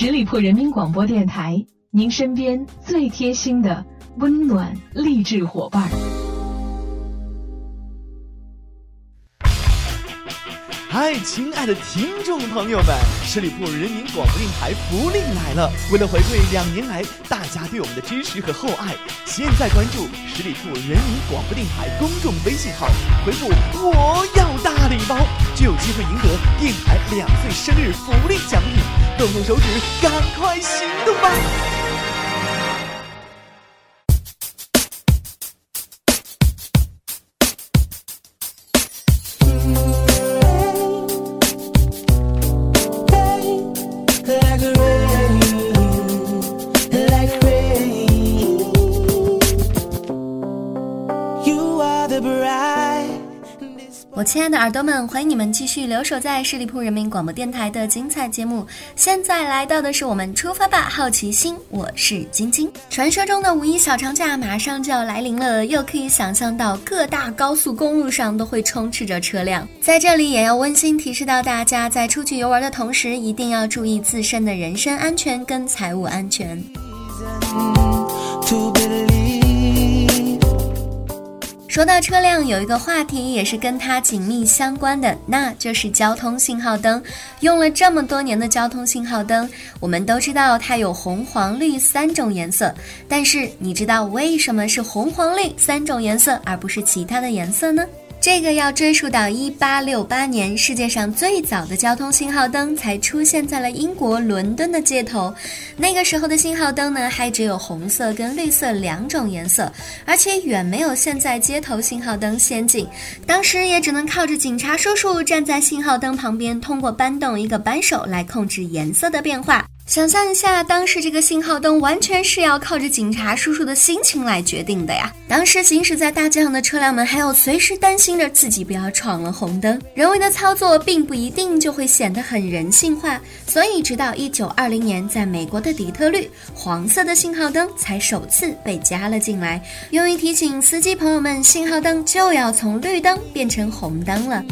十里铺人民广播电台，您身边最贴心的温暖励志伙伴。嗨，亲爱的听众朋友们，十里铺人民广播电台福利来了！为了回馈两年来大家对我们的支持和厚爱，现在关注十里铺人民广播电台公众微信号，回复“我要大礼包”，就有机会赢得电台两岁生日福利奖品。动动手指，赶快行动吧！亲爱的耳朵们，欢迎你们继续留守在十里铺人民广播电台的精彩节目。现在来到的是我们出发吧，好奇心，我是晶晶。传说中的五一小长假马上就要来临了，又可以想象到各大高速公路上都会充斥着车辆。在这里也要温馨提示到大家，在出去游玩的同时，一定要注意自身的人身安全跟财务安全。说到车辆，有一个话题也是跟它紧密相关的，那就是交通信号灯。用了这么多年的交通信号灯，我们都知道它有红、黄、绿三种颜色。但是你知道为什么是红、黄、绿三种颜色，而不是其他的颜色呢？这个要追溯到一八六八年，世界上最早的交通信号灯才出现在了英国伦敦的街头。那个时候的信号灯呢，还只有红色跟绿色两种颜色，而且远没有现在街头信号灯先进。当时也只能靠着警察叔叔站在信号灯旁边，通过搬动一个扳手来控制颜色的变化。想象一下，当时这个信号灯完全是要靠着警察叔叔的心情来决定的呀。当时行驶在大街上的车辆们，还要随时担心着自己不要闯了红灯。人为的操作并不一定就会显得很人性化，所以直到一九二零年，在美国的底特律，黄色的信号灯才首次被加了进来，用于提醒司机朋友们，信号灯就要从绿灯变成红灯了。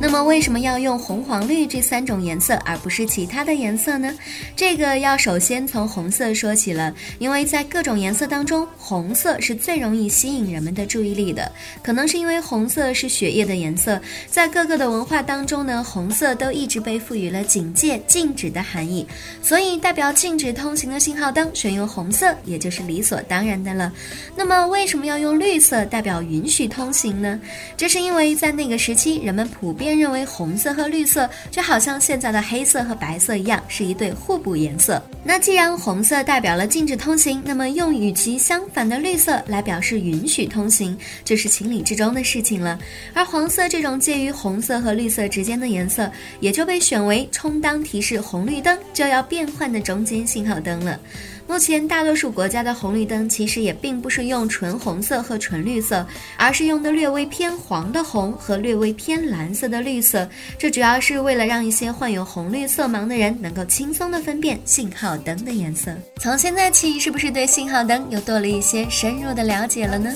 那么为什么要用红、黄、绿这三种颜色，而不是其他的颜色呢？这个要首先从红色说起了，因为在各种颜色当中，红色是最容易吸引人们的注意力的。可能是因为红色是血液的颜色，在各个的文化当中呢，红色都一直被赋予了警戒、禁止的含义，所以代表禁止通行的信号灯选用红色，也就是理所当然的了。那么为什么要用绿色代表允许通行呢？这是因为在那个时期，人们普遍认为红色和绿色就好像现在的黑色和白色一样，是一对互补颜色。那既然红色代表了禁止通行，那么用与其相反的绿色来表示允许通行，就是情理之中的事情了。而黄色这种介于红色和绿色之间的颜色，也就被选为充当提示红绿灯就要变换的中间信号灯了。目前大多数国家的红绿灯其实也并不是用纯红色和纯绿色，而是用的略微偏黄的红和略微偏蓝色的绿色。这主要是为了让一些患有红绿色盲的人能够轻松的分辨信号灯的颜色。从现在起，是不是对信号灯又多了一些深入的了解了呢？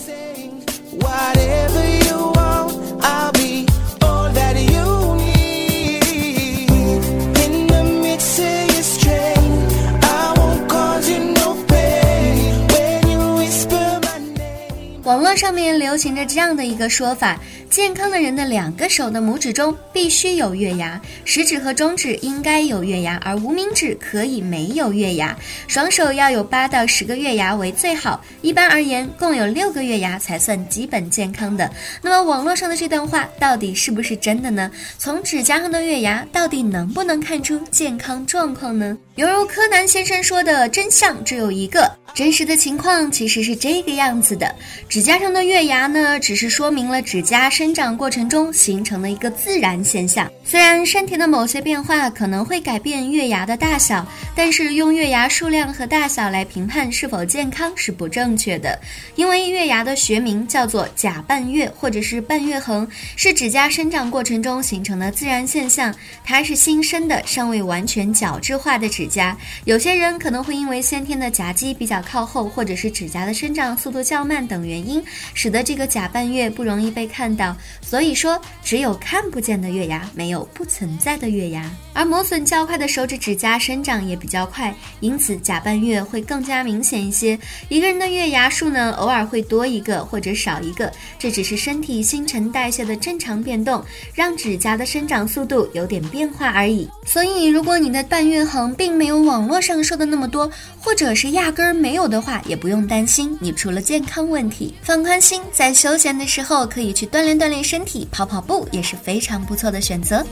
网络上面流行着这样的一个说法：健康的人的两个手的拇指中必须有月牙，食指和中指应该有月牙，而无名指可以没有月牙。双手要有八到十个月牙为最好，一般而言，共有六个月牙才算基本健康的。那么网络上的这段话到底是不是真的呢？从指甲上的月牙到底能不能看出健康状况呢？犹如柯南先生说的，真相只有一个。真实的情况其实是这个样子的：指指甲上的月牙呢，只是说明了指甲生长过程中形成的一个自然现象。虽然身体的某些变化可能会改变月牙的大小，但是用月牙数量和大小来评判是否健康是不正确的。因为月牙的学名叫做甲半月或者是半月痕，是指甲生长过程中形成的自然现象。它是新生的、尚未完全角质化的指甲。有些人可能会因为先天的甲基比较靠后，或者是指甲的生长速度较慢等原因，使得这个假半月不容易被看到。所以说，只有看不见的月牙，没有不存在的月牙。而磨损较快的手指指甲生长也比较快，因此假半月会更加明显一些。一个人的月牙数呢，偶尔会多一个或者少一个，这只是身体新陈代谢的正常变动，让指甲的生长速度有点变化而已。所以，如果你的半月痕并没有网络上说的那么多，或者是压根儿没有的话，也不用担心，你除了健康问题，放宽心，在休闲的时候可以去锻炼锻炼身体，跑跑步也是非常不错的选择。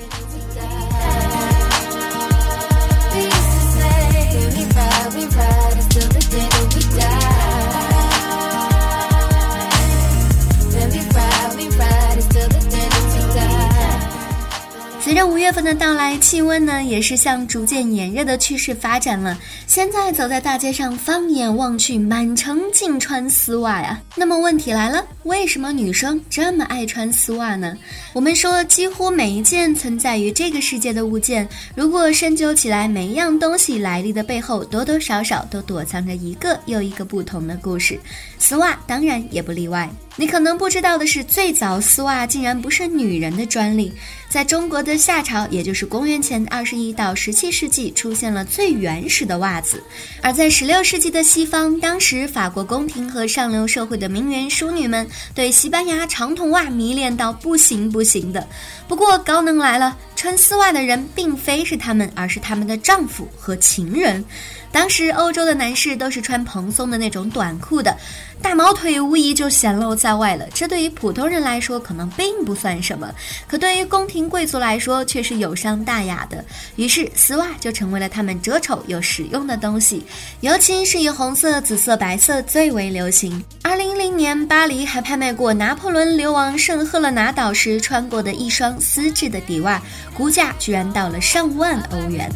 随着五月份的到来，气温呢也是向逐渐炎热的趋势发展了。现在走在大街上，放眼望去，满城尽穿丝袜呀。那么问题来了，为什么女生这么爱穿丝袜呢？我们说，几乎每一件存在于这个世界的物件，如果深究起来，每一样东西来历的背后，多多少少都躲藏着一个又一个不同的故事。丝袜当然也不例外。你可能不知道的是，最早丝袜竟然不是女人的专利。在中国的夏朝，也就是公元前二十一到十七世纪，出现了最原始的袜子；而在十六世纪的西方，当时法国宫廷和上流社会的名媛淑女们对西班牙长筒袜迷恋到不行不行的。不过高能来了，穿丝袜的人并非是他们，而是他们的丈夫和情人。当时欧洲的男士都是穿蓬松的那种短裤的，大毛腿无疑就显露在外了。这对于普通人来说可能并不算什么，可对于宫廷贵族来说却是有伤大雅的。于是丝袜就成为了他们遮丑又实用的的东西，尤其是以红色、紫色、白色最为流行。二零一零年，巴黎还拍卖过拿破仑流亡圣赫勒拿岛时穿过的一双丝质的底袜，估价居然到了上万欧元。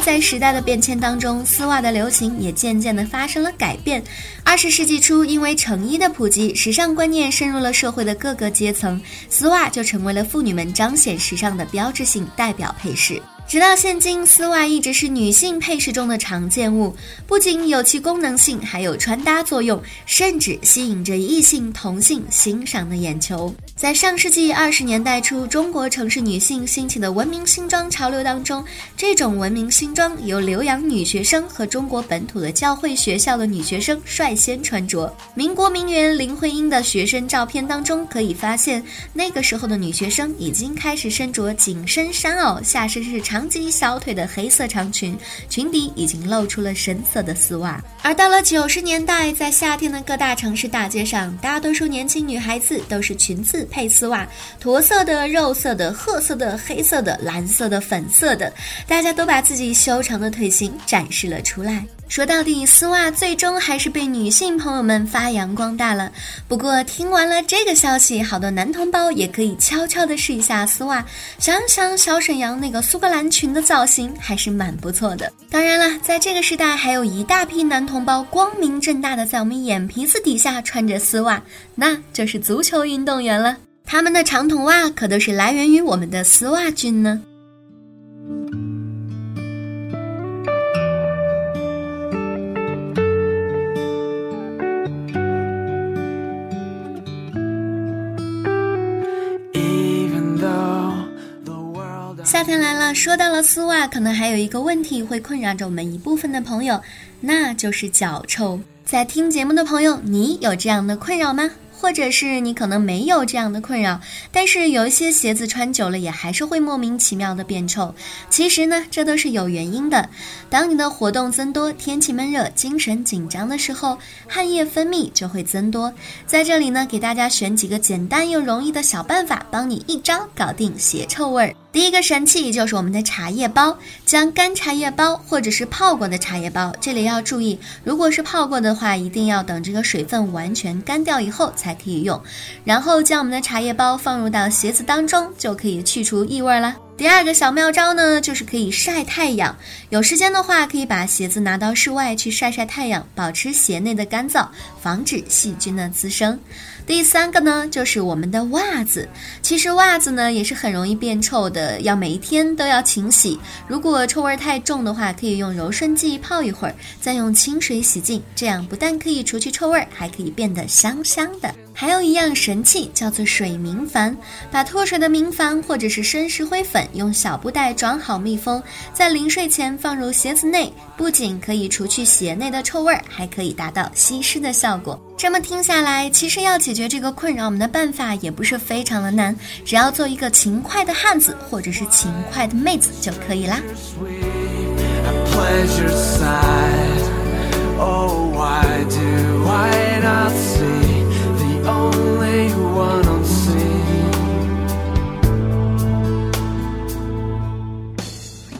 在时代的变迁当中，丝袜的流行也渐渐的发生了改变。二十世纪初，因为成衣的普及，时尚观念深入了社会的各个阶层，丝袜就成为了妇女们彰显时尚的标志性代表配饰。直到现今，丝袜一直是女性配饰中的常见物，不仅有其功能性，还有穿搭作用，甚至吸引着异性同性欣赏的眼球。在上世纪二十年代初，中国城市女性兴起的文明新装潮流当中，这种文明新装由留洋女学生和中国本土的教会学校的女学生率先穿着。民国名媛林徽因的学生照片当中可以发现，那个时候的女学生已经开始身着紧身衫袄，下身是长。长及小腿的黑色长裙，裙底已经露出了深色的丝袜。而到了九十年代，在夏天的各大城市大街上，大多数年轻女孩子都是裙子配丝袜，驼色的、肉色的、褐色的、黑色的、蓝色的、粉色的，大家都把自己修长的腿型展示了出来。说到底，丝袜最终还是被女性朋友们发扬光大了。不过，听完了这个消息，好多男同胞也可以悄悄的试一下丝袜。想想小沈阳那个苏格兰裙的造型，还是蛮不错的。当然了，在这个时代，还有一大批男同胞光明正大的在我们眼皮子底下穿着丝袜，那就是足球运动员了。他们的长筒袜可都是来源于我们的丝袜菌呢。天来了，说到了丝袜，可能还有一个问题会困扰着我们一部分的朋友，那就是脚臭。在听节目的朋友，你有这样的困扰吗？或者是你可能没有这样的困扰，但是有一些鞋子穿久了也还是会莫名其妙的变臭。其实呢，这都是有原因的。当你的活动增多，天气闷热，精神紧张的时候，汗液分泌就会增多。在这里呢，给大家选几个简单又容易的小办法，帮你一招搞定鞋臭味儿。第一个神器就是我们的茶叶包，将干茶叶包或者是泡过的茶叶包，这里要注意，如果是泡过的话，一定要等这个水分完全干掉以后才可以用。然后将我们的茶叶包放入到鞋子当中，就可以去除异味了。第二个小妙招呢，就是可以晒太阳。有时间的话，可以把鞋子拿到室外去晒晒太阳，保持鞋内的干燥，防止细菌的滋生。第三个呢，就是我们的袜子。其实袜子呢也是很容易变臭的，要每一天都要勤洗。如果臭味太重的话，可以用柔顺剂泡一会儿，再用清水洗净，这样不但可以除去臭味，还可以变得香香的。还有一样神器叫做水明矾，把脱水的明矾或者是生石灰粉用小布袋装好密封，在临睡前放入鞋子内，不仅可以除去鞋内的臭味，还可以达到吸湿的效果。这么听下来，其实要解决这个困扰我们的办法也不是非常的难，只要做一个勤快的汉子或者是勤快的妹子就可以啦。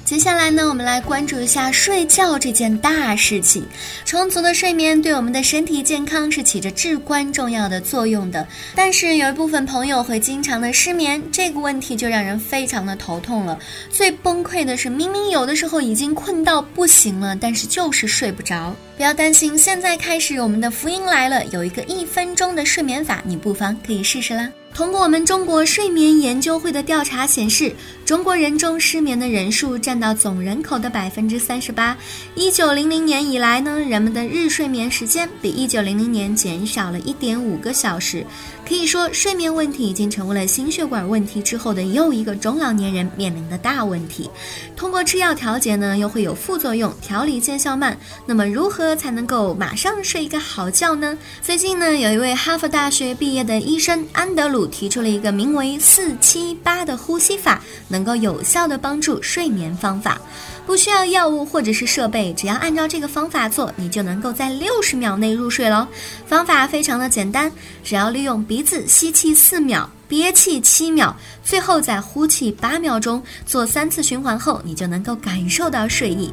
接下来呢，我们来关注一下睡觉这件大事情。充足的睡眠对我们的身体健康是起着至关重要的作用的。但是有一部分朋友会经常的失眠，这个问题就让人非常的头痛了。最崩溃的是，明明有的时候已经困到不行了，但是就是睡不着。不要担心，现在开始我们的福音来了，有一个一分钟的睡眠法，你不妨可以试试啦。通过我们中国睡眠研究会的调查显示，中国人中失眠的人数占到总人口的百分之三十八。一九零零年以来呢，人们的日睡眠时间比一九零零年减少了一点五个小时。可以说，睡眠问题已经成为了心血管问题之后的又一个中老年人面临的大问题。通过吃药调节呢，又会有副作用，调理见效慢。那么，如何才能够马上睡一个好觉呢？最近呢，有一位哈佛大学毕业的医生安德鲁提出了一个名为“四七八”的呼吸法，能够有效的帮助睡眠方法。不需要药物或者是设备，只要按照这个方法做，你就能够在六十秒内入睡喽。方法非常的简单，只要利用鼻子吸气四秒，憋气七秒，最后再呼气八秒钟，做三次循环后，你就能够感受到睡意。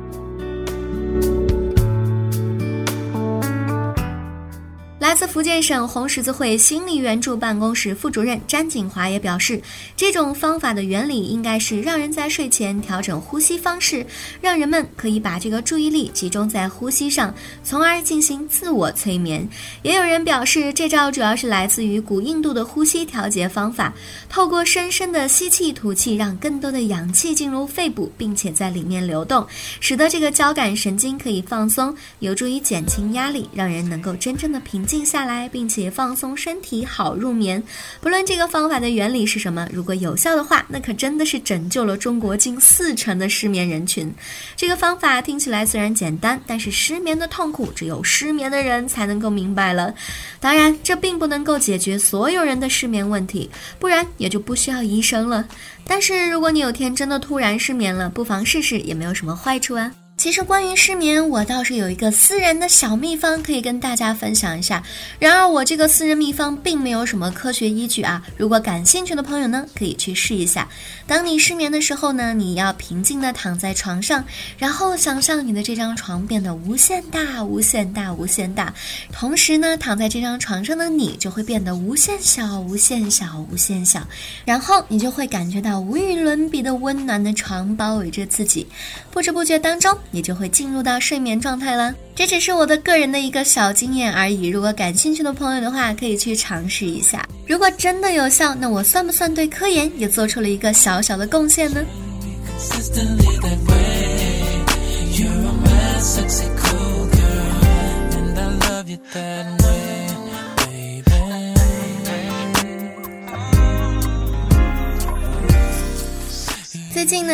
自福建省红十字会心理援助办公室副主任詹锦华也表示，这种方法的原理应该是让人在睡前调整呼吸方式，让人们可以把这个注意力集中在呼吸上，从而进行自我催眠。也有人表示，这招主要是来自于古印度的呼吸调节方法，透过深深的吸气吐气，让更多的氧气进入肺部，并且在里面流动，使得这个交感神经可以放松，有助于减轻压力，让人能够真正的平静。下来，并且放松身体，好入眠。不论这个方法的原理是什么，如果有效的话，那可真的是拯救了中国近四成的失眠人群。这个方法听起来虽然简单，但是失眠的痛苦只有失眠的人才能够明白了。当然，这并不能够解决所有人的失眠问题，不然也就不需要医生了。但是如果你有天真的突然失眠了，不妨试试，也没有什么坏处啊。其实关于失眠，我倒是有一个私人的小秘方可以跟大家分享一下。然而我这个私人秘方并没有什么科学依据啊。如果感兴趣的朋友呢，可以去试一下。当你失眠的时候呢，你要平静的躺在床上，然后想象你的这张床变得无限大、无限大、无限大，同时呢，躺在这张床上的你就会变得无限小、无限小、无限小，然后你就会感觉到无与伦比的温暖的床包围着自己，不知不觉当中。也就会进入到睡眠状态了。这只是我的个人的一个小经验而已。如果感兴趣的朋友的话，可以去尝试一下。如果真的有效，那我算不算对科研也做出了一个小小的贡献呢？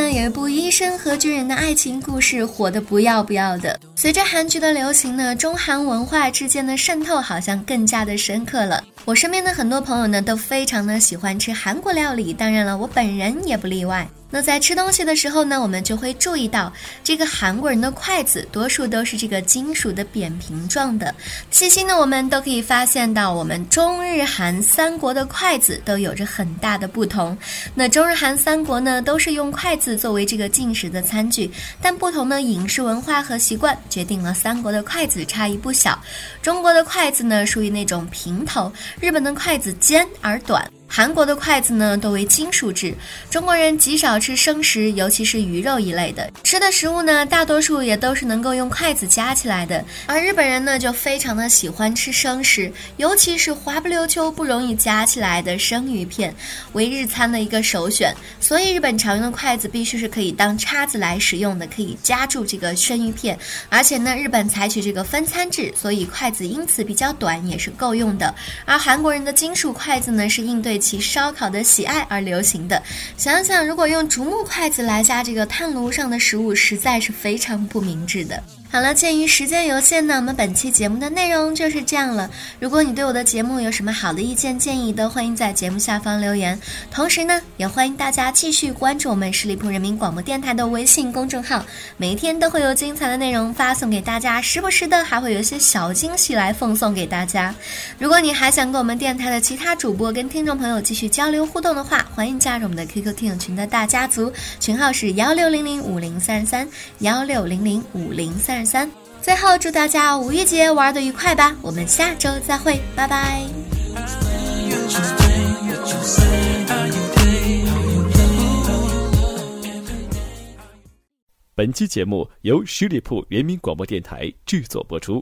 呢，有一部医生和军人的爱情故事火的不要不要的。随着韩剧的流行呢，中韩文化之间的渗透好像更加的深刻了。我身边的很多朋友呢，都非常的喜欢吃韩国料理，当然了，我本人也不例外。那在吃东西的时候呢，我们就会注意到，这个韩国人的筷子多数都是这个金属的扁平状的。细心的我们都可以发现到，我们中日韩三国的筷子都有着很大的不同。那中日韩三国呢，都是用筷子作为这个进食的餐具，但不同的饮食文化和习惯决定了三国的筷子差异不小。中国的筷子呢，属于那种平头；日本的筷子尖而短。韩国的筷子呢多为金属制，中国人极少吃生食，尤其是鱼肉一类的。吃的食物呢，大多数也都是能够用筷子夹起来的。而日本人呢，就非常的喜欢吃生食，尤其是滑不溜秋、不容易夹起来的生鱼片，为日餐的一个首选。所以日本常用的筷子必须是可以当叉子来使用的，可以夹住这个生鱼片。而且呢，日本采取这个分餐制，所以筷子因此比较短，也是够用的。而韩国人的金属筷子呢，是应对其烧烤的喜爱而流行的。想想，如果用竹木筷子来夹这个炭炉上的食物，实在是非常不明智的。好了，鉴于时间有限呢，我们本期节目的内容就是这样了。如果你对我的节目有什么好的意见建议，都欢迎在节目下方留言。同时呢，也欢迎大家继续关注我们十里铺人民广播电台的微信公众号，每一天都会有精彩的内容发送给大家，时不时的还会有一些小惊喜来奉送给大家。如果你还想跟我们电台的其他主播跟听众朋友有继续交流互动的话，欢迎加入我们的 QQ 听友群的大家族，群号是幺六零零五零三十三幺六零零五零三。三，最后祝大家五一节玩的愉快吧！我们下周再会，拜拜。本期节目由十里铺人民广播电台制作播出。